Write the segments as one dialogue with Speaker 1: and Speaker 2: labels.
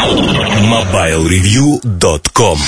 Speaker 1: MobileReview.com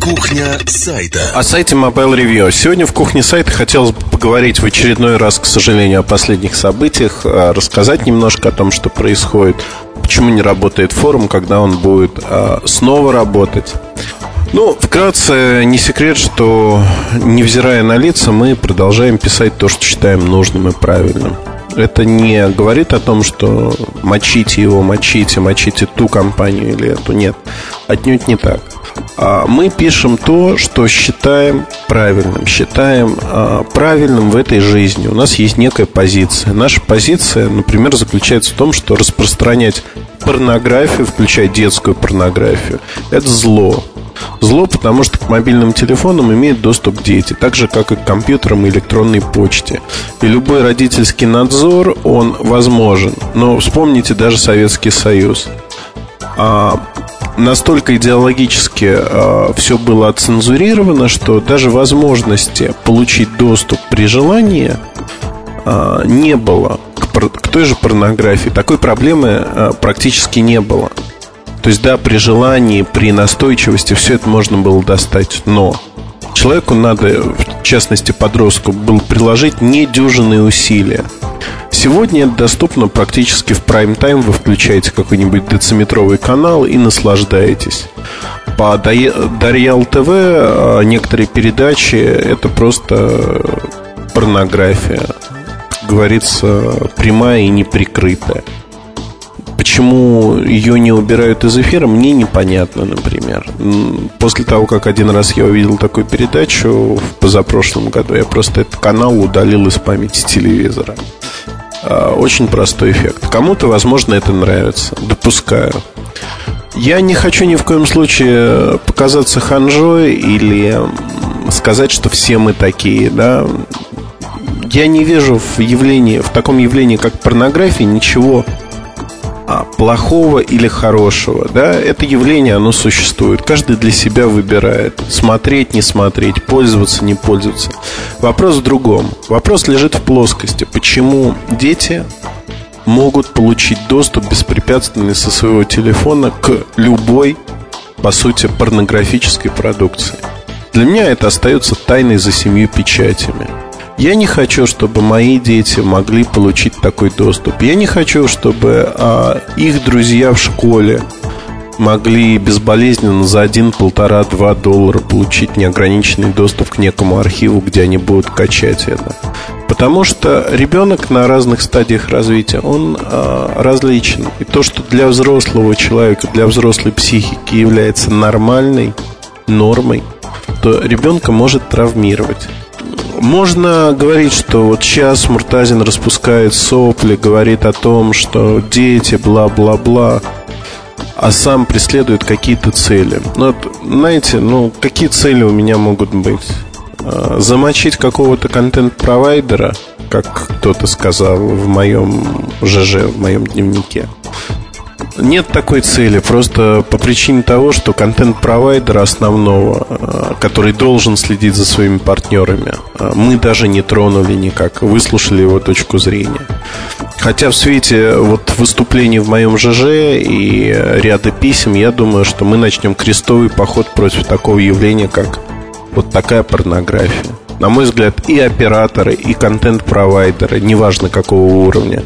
Speaker 1: Кухня сайта.
Speaker 2: О сайте Mobile Review. Сегодня в кухне сайта хотелось бы поговорить в очередной раз, к сожалению, о последних событиях, а, рассказать немножко о том, что происходит, почему не работает форум, когда он будет а, снова работать. Ну, вкратце, не секрет, что, невзирая на лица, мы продолжаем писать то, что считаем нужным и правильным. Это не говорит о том, что мочите его, мочите, мочите ту компанию или эту. Нет, отнюдь не так. А мы пишем то, что считаем правильным, считаем а, правильным в этой жизни. У нас есть некая позиция. Наша позиция, например, заключается в том, что распространять порнографию, включая детскую порнографию, это зло. Зло, потому что к мобильным телефонам имеют доступ дети, так же, как и к компьютерам и электронной почте. И любой родительский надзор, он возможен. Но вспомните даже Советский Союз. А, настолько идеологически а, все было оцензурировано, что даже возможности получить доступ при желании а, не было к, к той же порнографии. Такой проблемы а, практически не было. То есть, да, при желании, при настойчивости все это можно было достать, но человеку надо, в частности подростку, был приложить недюжинные усилия. Сегодня это доступно практически в прайм-тайм. Вы включаете какой-нибудь дециметровый канал и наслаждаетесь. По Дарьял ТВ а, некоторые передачи это просто порнография. Говорится, прямая и неприкрытая. Почему ее не убирают из эфира, мне непонятно, например. После того, как один раз я увидел такую передачу в позапрошлом году, я просто этот канал удалил из памяти телевизора. А, очень простой эффект. Кому-то, возможно, это нравится. Допускаю. Я не хочу ни в коем случае показаться ханжой или сказать, что все мы такие, да. Я не вижу в явлении, в таком явлении, как порнография, ничего плохого или хорошего. Да? Это явление, оно существует. Каждый для себя выбирает. Смотреть, не смотреть, пользоваться, не пользоваться. Вопрос в другом. Вопрос лежит в плоскости. Почему дети могут получить доступ беспрепятственный со своего телефона к любой, по сути, порнографической продукции? Для меня это остается тайной за семью печатями. Я не хочу, чтобы мои дети могли получить такой доступ. Я не хочу, чтобы а, их друзья в школе могли безболезненно за один, полтора, два доллара получить неограниченный доступ к некому архиву, где они будут качать это. Потому что ребенок на разных стадиях развития, он э, различен. И то, что для взрослого человека, для взрослой психики является нормальной нормой, то ребенка может травмировать. Можно говорить, что вот сейчас Муртазин распускает сопли, говорит о том, что дети, бла-бла-бла, а сам преследует какие-то цели. Ну, знаете, ну, какие цели у меня могут быть? А, замочить какого-то контент-провайдера, как кто-то сказал в моем ЖЖ, в моем дневнике. Нет такой цели, просто по причине того, что контент-провайдера основного, э, который должен следить за своими партнерами, э, мы даже не тронули никак, выслушали его точку зрения. Хотя в свете вот выступлений в моем ЖЖ и ряда писем, я думаю, что мы начнем крестовый поход против такого явления, как вот такая порнография. На мой взгляд, и операторы, и контент-провайдеры, неважно какого уровня,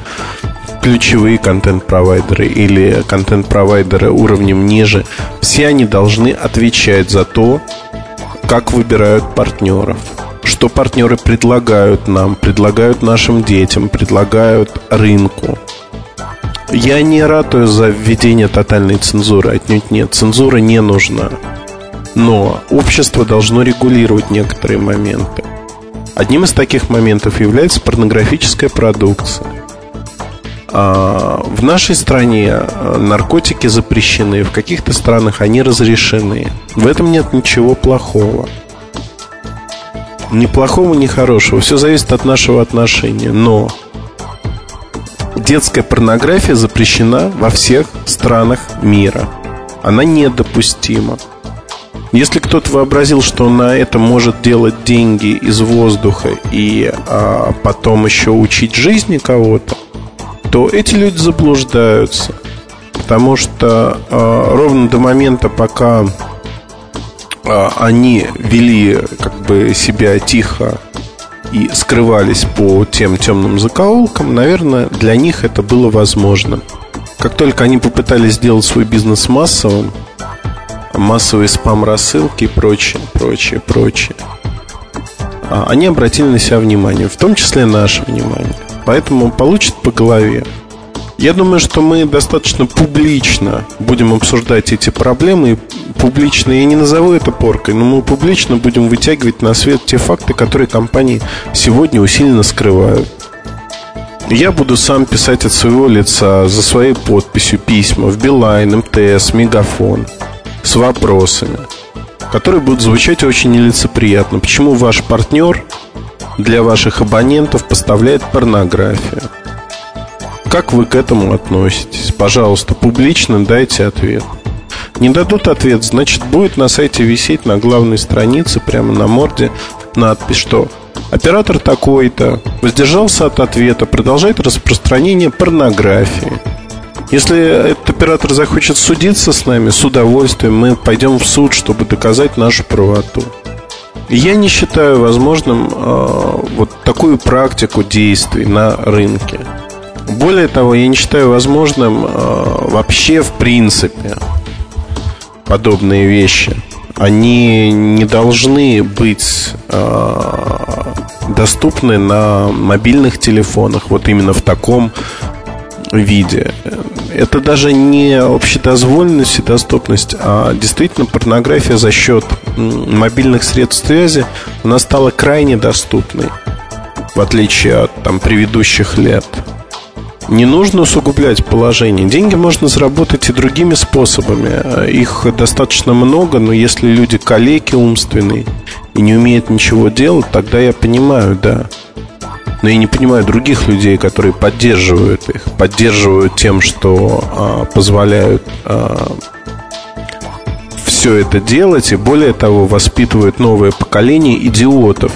Speaker 2: ключевые контент-провайдеры или контент-провайдеры уровнем ниже, все они должны отвечать за то, как выбирают партнеров, что партнеры предлагают нам, предлагают нашим детям, предлагают рынку. Я не ратую за введение тотальной цензуры, отнюдь нет, цензура не нужна. Но общество должно регулировать некоторые моменты. Одним из таких моментов является порнографическая продукция. А, в нашей стране а, наркотики запрещены, в каких-то странах они разрешены. В этом нет ничего плохого. Ни плохого, ни хорошего. Все зависит от нашего отношения. Но детская порнография запрещена во всех странах мира. Она недопустима. Если кто-то вообразил, что на это может делать деньги из воздуха и а, потом еще учить жизни кого-то, то эти люди заблуждаются. потому что э, ровно до момента, пока э, они вели как бы себя тихо и скрывались по тем темным закоулкам, наверное, для них это было возможно. Как только они попытались сделать свой бизнес массовым, массовые спам-рассылки и прочее, прочее, прочее, а, они обратили на себя внимание, в том числе наше внимание. Поэтому получат по голове. Я думаю, что мы достаточно публично будем обсуждать эти проблемы. Публично, я не назову это поркой, но мы публично будем вытягивать на свет те факты, которые компании сегодня усиленно скрывают. Я буду сам писать от своего лица за своей подписью письма в Билайн, МТС, Мегафон с вопросами, которые будут звучать очень нелицеприятно. Почему ваш партнер для ваших абонентов поставляет порнографию? Как вы к этому относитесь? Пожалуйста, публично дайте ответ. Не дадут ответ, значит, будет на сайте висеть на главной странице, прямо на морде, надпись, что оператор такой-то воздержался от ответа, продолжает распространение порнографии. Если этот оператор захочет судиться с нами, с удовольствием мы пойдем в суд, чтобы доказать нашу правоту. Я не считаю возможным э, вот такую практику действий на рынке. Более того, я не считаю возможным э, вообще в принципе подобные вещи. Они не должны быть э, доступны на мобильных телефонах, вот именно в таком виде. Это даже не общедозволенность и доступность, а действительно порнография за счет мобильных средств связи, она стала крайне доступной, в отличие от там, предыдущих лет. Не нужно усугублять положение. Деньги можно заработать и другими способами. Их достаточно много, но если люди калеки умственные и не умеют ничего делать, тогда я понимаю, да. Но я не понимаю других людей, которые поддерживают их, поддерживают тем, что а, позволяют а, все это делать, и более того, воспитывают новое поколение идиотов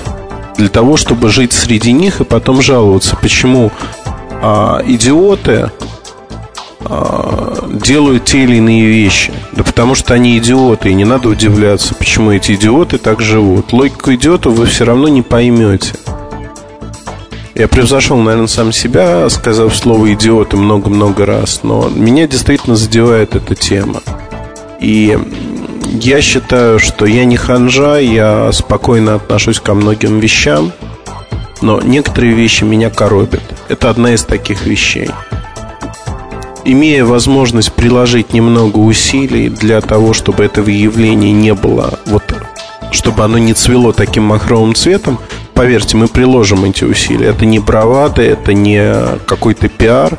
Speaker 2: для того, чтобы жить среди них и потом жаловаться, почему а, идиоты делают те или иные вещи. Да потому что они идиоты, и не надо удивляться, почему эти идиоты так живут. Логику идиотов вы все равно не поймете. Я превзошел, наверное, сам себя, сказав слово идиоты много-много раз, но меня действительно задевает эта тема. И я считаю, что я не ханжа, я спокойно отношусь ко многим вещам – но некоторые вещи меня коробят. Это одна из таких вещей. Имея возможность приложить немного усилий для того, чтобы это явление не было, вот, чтобы оно не цвело таким махровым цветом, поверьте, мы приложим эти усилия. Это не бравада, это не какой-то пиар.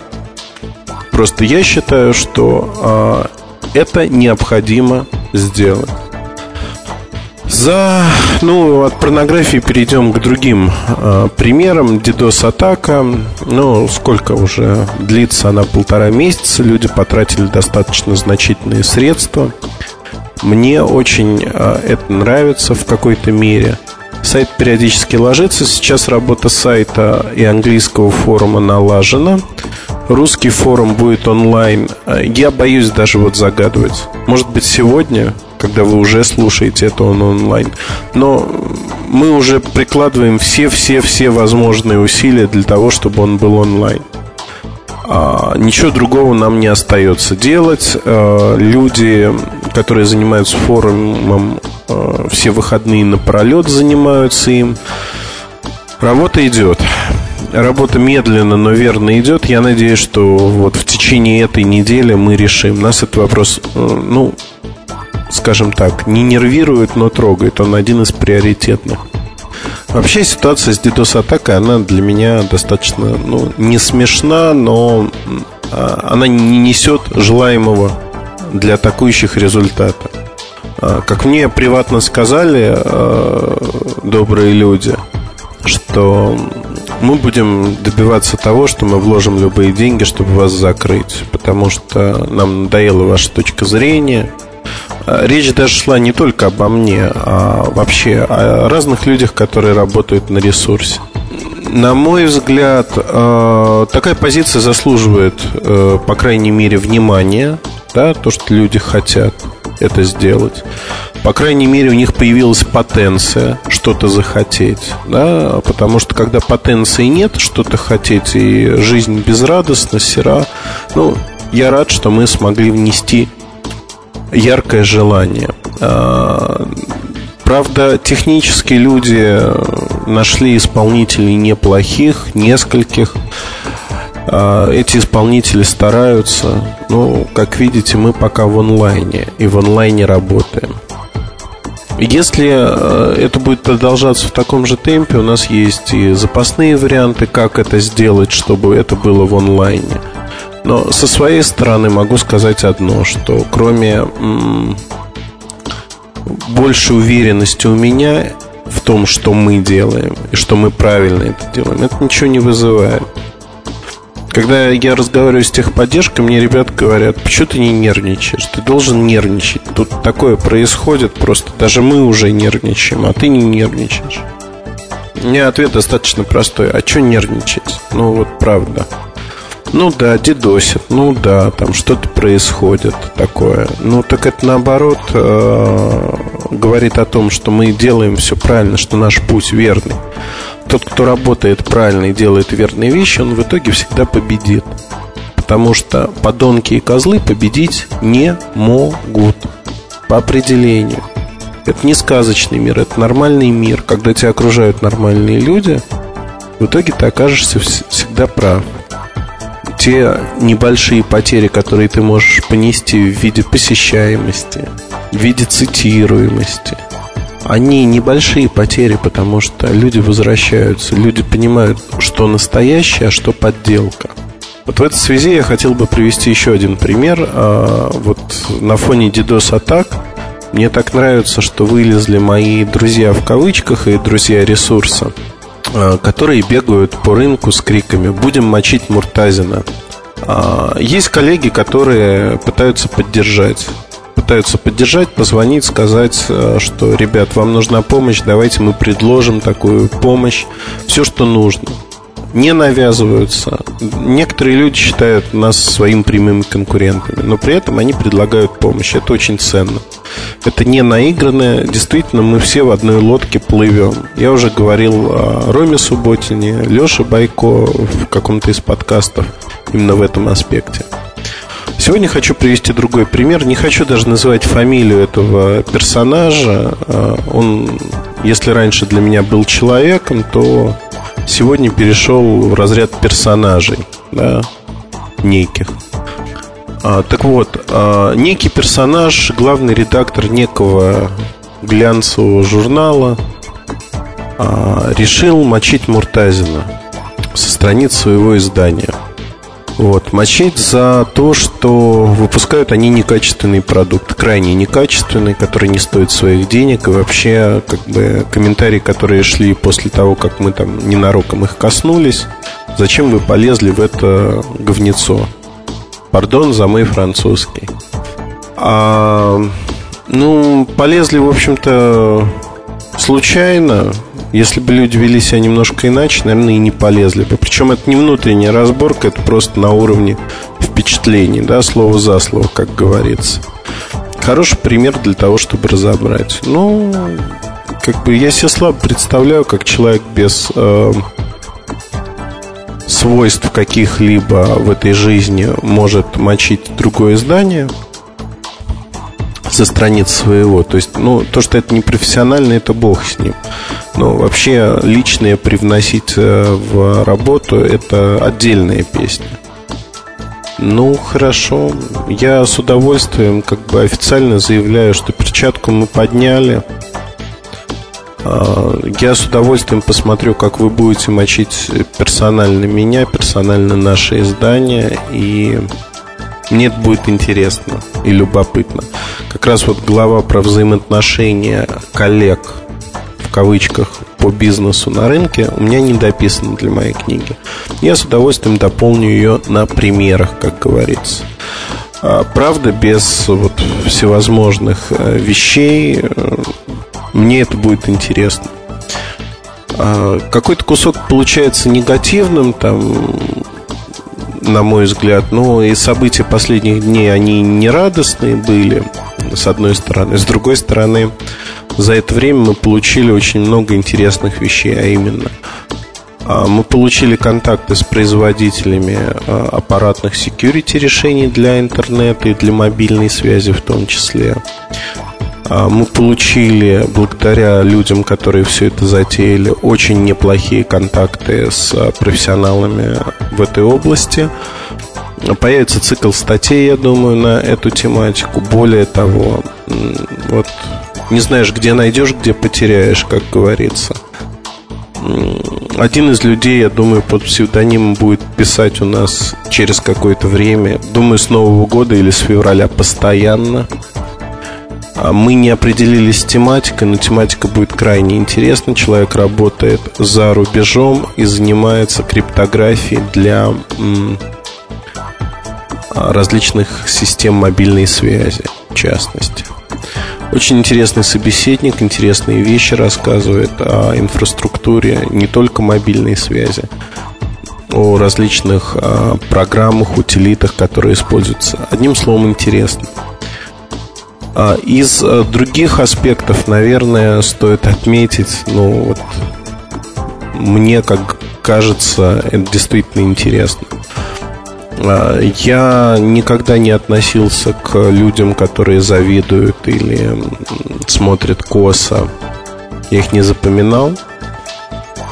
Speaker 2: Просто я считаю, что э, это необходимо сделать. За, ну, от порнографии перейдем к другим э, примерам. DDoS-атака, ну, сколько уже длится она полтора месяца, люди потратили достаточно значительные средства. Мне очень э, это нравится в какой-то мере. Сайт периодически ложится. Сейчас работа сайта и английского форума налажена. Русский форум будет онлайн. Я боюсь даже вот загадывать. Может быть, сегодня когда вы уже слушаете это он онлайн. Но мы уже прикладываем все-все-все возможные усилия для того, чтобы он был онлайн. А, ничего другого нам не остается делать. А, люди, которые занимаются форумом, а, все выходные напролет занимаются им. Работа идет. Работа медленно, но верно идет. Я надеюсь, что вот в течение этой недели мы решим. Нас этот вопрос, э, ну, скажем так, не нервирует, но трогает. Он один из приоритетных. Вообще ситуация с DDoS-атакой, она для меня достаточно, ну, не смешна, но а, она не несет желаемого для атакующих результата. А, как мне приватно сказали а, добрые люди, что мы будем добиваться того, что мы вложим любые деньги, чтобы вас закрыть, потому что нам надоела ваша точка зрения – речь даже шла не только обо мне, а вообще о разных людях, которые работают на ресурсе. на мой взгляд, э, такая позиция заслуживает, э, по крайней мере, внимания, да, то, что люди хотят это сделать. По крайней мере, у них появилась потенция что-то захотеть, да, потому что когда потенции нет, что-то хотеть, и жизнь безрадостна, сера, ну, я рад, что мы смогли внести яркое желание. А, правда, технические люди нашли исполнителей неплохих, нескольких. А, эти исполнители стараются. Ну, как видите, мы пока в онлайне и в онлайне работаем. Если э, это будет продолжаться в таком же темпе, у нас есть и запасные варианты, как это сделать, чтобы это было в онлайне. Но со своей стороны могу сказать одно, что кроме большей уверенности у меня в том, что мы делаем и что мы правильно это делаем, это ничего не вызывает. Когда я разговариваю с техподдержкой, мне ребята говорят, почему ты не нервничаешь? Ты должен нервничать. Тут такое происходит просто. Даже мы уже нервничаем, а ты не нервничаешь. У меня ответ достаточно простой. А что нервничать? Ну вот правда. Ну да, дедосит, ну да, там что-то происходит такое. Ну так это наоборот э, говорит о том, что мы делаем все правильно, что наш путь верный. Тот, кто работает правильно и делает верные вещи, он в итоге всегда победит. Потому что подонки и козлы победить не могут по определению. Это не сказочный мир, это нормальный мир. Когда тебя окружают нормальные люди, в итоге ты окажешься всегда прав те небольшие потери, которые ты можешь понести в виде посещаемости, в виде цитируемости, они небольшие потери, потому что люди возвращаются, люди понимают, что настоящее, а что подделка. Вот в этой связи я хотел бы привести еще один пример. А, вот на фоне DDoS атак мне так нравится, что вылезли мои друзья в кавычках и друзья ресурса – которые бегают по рынку с криками. «Будем мочить Муртазина». А, есть коллеги, которые пытаются поддержать. Пытаются поддержать, позвонить, сказать, э, что, ребят, вам нужна помощь, давайте мы предложим такую помощь, все, что нужно не навязываются. Некоторые люди считают нас своими прямыми конкурентами, но при этом они предлагают помощь. Это очень ценно. Это не наигранное. Действительно, мы все в одной лодке плывем. Я уже говорил о Роме Субботине, Леше Байко в каком-то из подкастов именно в этом аспекте. Сегодня хочу привести другой пример. Не хочу даже называть фамилию этого персонажа. А, он, если раньше для меня был человеком, то сегодня перешел в разряд персонажей, да, неких. А, так вот, а, некий персонаж, главный редактор некого глянцевого журнала, а, решил мочить Муртазина со страниц своего издания – вот, мочить за то, что выпускают они некачественный продукт, крайне некачественный, который не стоит своих денег. И вообще, как бы, комментарии, которые шли после того, как мы там ненароком их коснулись, зачем вы полезли в это говнецо? Пардон за мой французский. А, ну, полезли, в общем-то, случайно, если бы люди вели себя немножко иначе, наверное, и не полезли бы. Причем это не внутренняя разборка, это просто на уровне впечатлений, да, слово за слово, как говорится. Хороший пример для того, чтобы разобрать. Ну, как бы я себе слабо представляю, как человек без э, свойств каких-либо в этой жизни может мочить другое здание со страниц своего. То есть, ну, то, что это не профессионально, это бог с ним. Но вообще личное привносить в работу это отдельная песня. Ну, хорошо. Я с удовольствием как бы официально заявляю, что перчатку мы подняли. А, я с удовольствием посмотрю, как вы будете мочить персонально меня, персонально наше издание. И мне это будет интересно и любопытно. Как раз вот глава про взаимоотношения коллег кавычках по бизнесу на рынке у меня не дописана для моей книги. Я с удовольствием дополню ее на примерах, как говорится. А, правда, без вот всевозможных э, вещей э, мне это будет интересно. А, какой-то кусок получается негативным, там, на мой взгляд, но и события последних дней, они не радостные были, с одной стороны. С другой стороны, за это время мы получили очень много интересных вещей, а именно а, мы получили контакты с производителями а, аппаратных security решений для интернета и для мобильной связи в том числе. А, мы получили, благодаря людям, которые все это затеяли, очень неплохие контакты с профессионалами в этой области. Появится цикл статей, я думаю, на эту тематику. Более того, вот не знаешь, где найдешь, где потеряешь, как говорится. Один из людей, я думаю, под псевдонимом будет писать у нас через какое-то время. Думаю, с Нового года или с февраля постоянно. А мы не определились с тематикой, но тематика будет крайне интересна. Человек работает за рубежом и занимается криптографией для различных систем мобильной связи, в частности. Очень интересный собеседник, интересные вещи рассказывает о инфраструктуре не только мобильной связи, о различных а, программах, утилитах, которые используются. Одним словом, интересно. А из а, других аспектов, наверное, стоит отметить, ну вот мне, как кажется, это действительно интересно. А, я никогда не относился к людям, которые завидуют или смотрят косо. Я их не запоминал.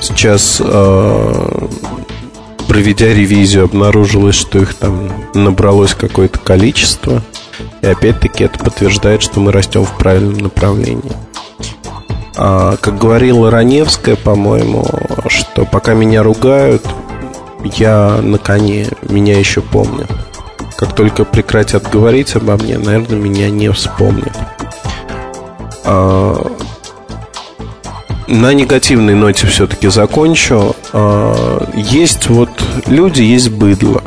Speaker 2: Сейчас, проведя ревизию, обнаружилось, что их там набралось какое-то количество. И опять-таки это подтверждает, что мы растем в правильном направлении. А, как говорила Раневская, по-моему, что пока меня ругают, я на коне, меня еще помнят. Как только прекратят говорить обо мне, наверное, меня не вспомнят. А, на негативной ноте все-таки закончу. А, есть вот люди, есть быдло.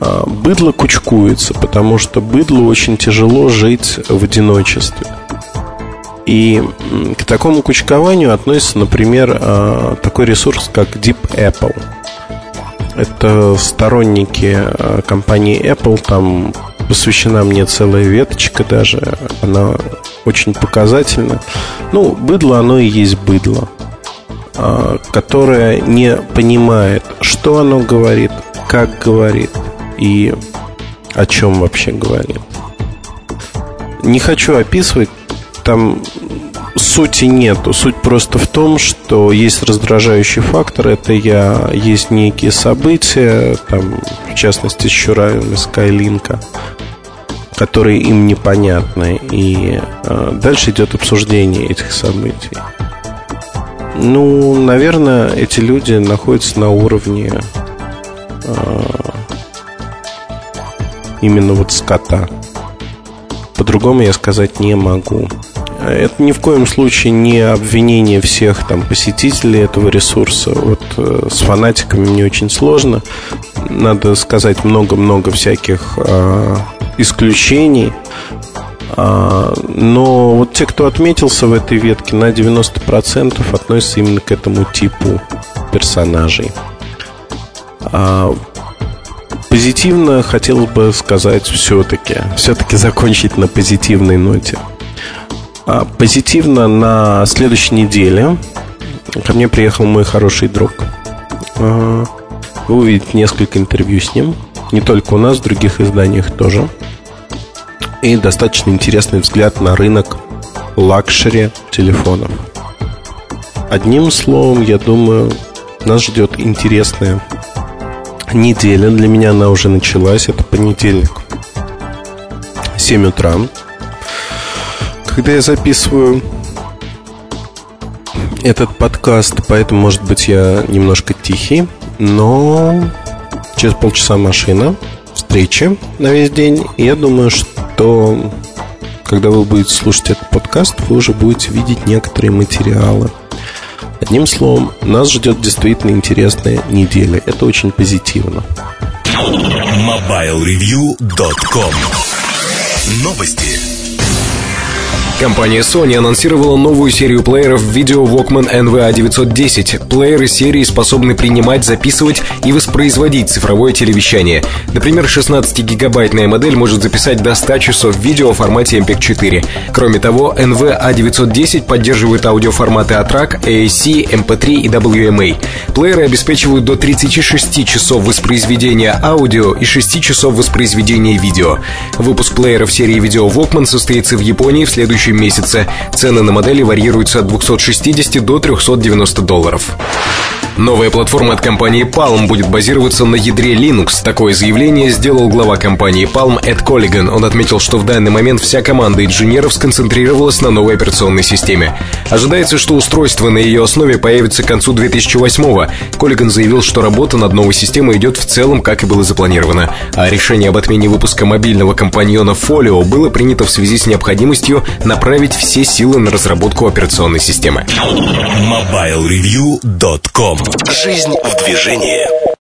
Speaker 2: А, быдло кучкуется, потому что быдлу очень тяжело жить в одиночестве. И к такому кучкованию относится, например, а, такой ресурс, как Deep Apple. Это сторонники а, компании Apple, там посвящена мне целая веточка даже, она очень показательна. Ну, быдло, оно и есть быдло, которое не понимает, что оно говорит, как говорит – и о чем вообще говорит. Не хочу описывать, там сути нету. Суть просто в том, что есть раздражающий фактор. Это я есть некие события, там, в частности, Щураем из Скайлинка, которые им непонятны. И э, дальше идет обсуждение этих событий. Ну, наверное, эти люди находятся на уровне э, именно вот скота. По-другому я сказать не могу. Это ни в коем случае не обвинение всех там посетителей этого ресурса. Вот э, с фанатиками мне очень сложно. Надо сказать много-много всяких э, исключений. А, но вот те, кто отметился в этой ветке, на 90% относятся именно к этому типу персонажей. А, Позитивно хотелось бы сказать все-таки, все-таки закончить на позитивной ноте. А, позитивно на следующей неделе ко мне приехал мой хороший друг. А, вы увидите несколько интервью с ним, не только у нас, в других изданиях тоже. И достаточно интересный взгляд на рынок luxury телефонов. Одним словом, я думаю, нас ждет интересная неделя. Для меня она уже началась. Это понедельник. 7 утра. Когда я записываю этот подкаст, поэтому, может быть, я немножко тихий, но через полчаса машина, встречи на весь день. И я думаю, что когда вы будете слушать этот подкаст, вы уже будете видеть некоторые материалы – Одним словом, нас ждет действительно интересная неделя. Это очень позитивно.
Speaker 1: MobileReview.com Новости.
Speaker 3: Компания Sony анонсировала новую серию плееров Video Walkman NVA910. Плееры серии способны принимать, записывать и воспроизводить цифровое телевещание. Например, 16-гигабайтная модель может записать до 100 часов видео в формате MPEG-4. Кроме того, NVA910 поддерживает аудиоформаты ATRAC, AAC, MP3 и WMA. Плееры обеспечивают до 36 часов воспроизведения аудио и 6 часов воспроизведения видео. Выпуск плееров серии Video Walkman состоится в Японии в следующем следующем месяце. Цены на модели варьируются от 260 до 390 долларов. Новая платформа от компании Palm будет базироваться на ядре Linux. Такое заявление сделал глава компании Palm Эд Коллиган. Он отметил, что в данный момент вся команда инженеров сконцентрировалась на новой операционной системе. Ожидается, что устройство на ее основе появится к концу 2008-го. Коллиган заявил, что работа над новой системой идет в целом, как и было запланировано. А решение об отмене выпуска мобильного компаньона Folio было принято в связи с необходимостью направить все силы на разработку операционной системы.
Speaker 1: MobileReview.com Жизнь в движении.